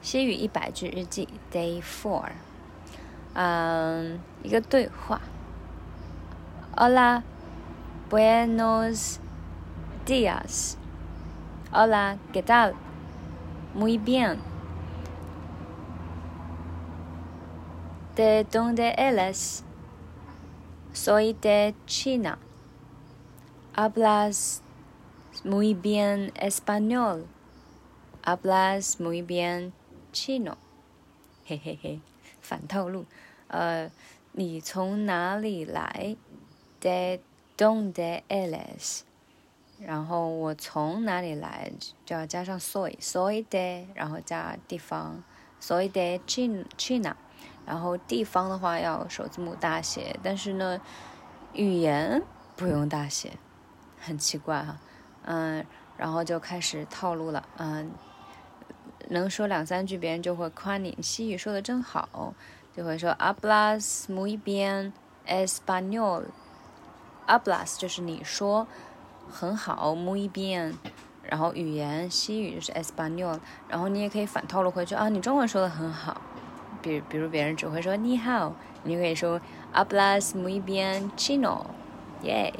西语一百句日记 Day Four，嗯，一个对话。Hola, buenos días. Hola, ¿qué tal? Muy bien. ¿De dónde eres? Soy de China. Hablas muy bien español. Hablas muy bien chino. 嘿嘿嘿，反套路。呃，你从哪里来？De donde eres？然后我从哪里来就要加上 soy，soy de，然后加地方，soy de China。然后地方的话要首字母大写，但是呢，语言不用大写，很奇怪哈。嗯，然后就开始套路了。嗯，能说两三句，别人就会夸你西语说的真好，就会说 hablas muy bien español。hablas 就是你说很好，muy bien。然后语言西语就是 español。然后你也可以反套路回去啊，你中文说的很好。比比如别人只会说你好，你可以说 hablas muy bien chino，耶。